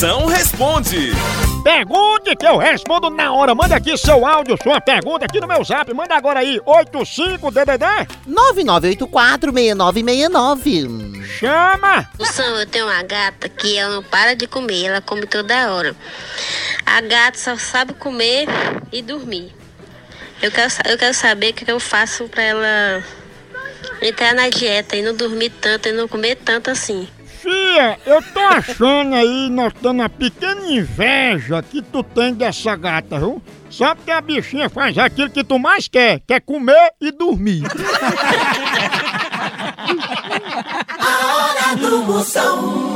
Moção responde. Pergunte que eu respondo na hora. Manda aqui seu áudio, sua pergunta aqui no meu zap. Manda agora aí, 85DDD. 99846969. Chama! Moção, eu tenho uma gata que ela não para de comer, ela come toda hora. A gata só sabe comer e dormir. Eu quero, eu quero saber o que eu faço pra ela entrar na dieta e não dormir tanto e não comer tanto assim. Fia, eu tô achando aí, notando uma pequena inveja que tu tem dessa gata, viu? Só porque a bichinha faz aquilo que tu mais quer, que é comer e dormir. A hora do Moção.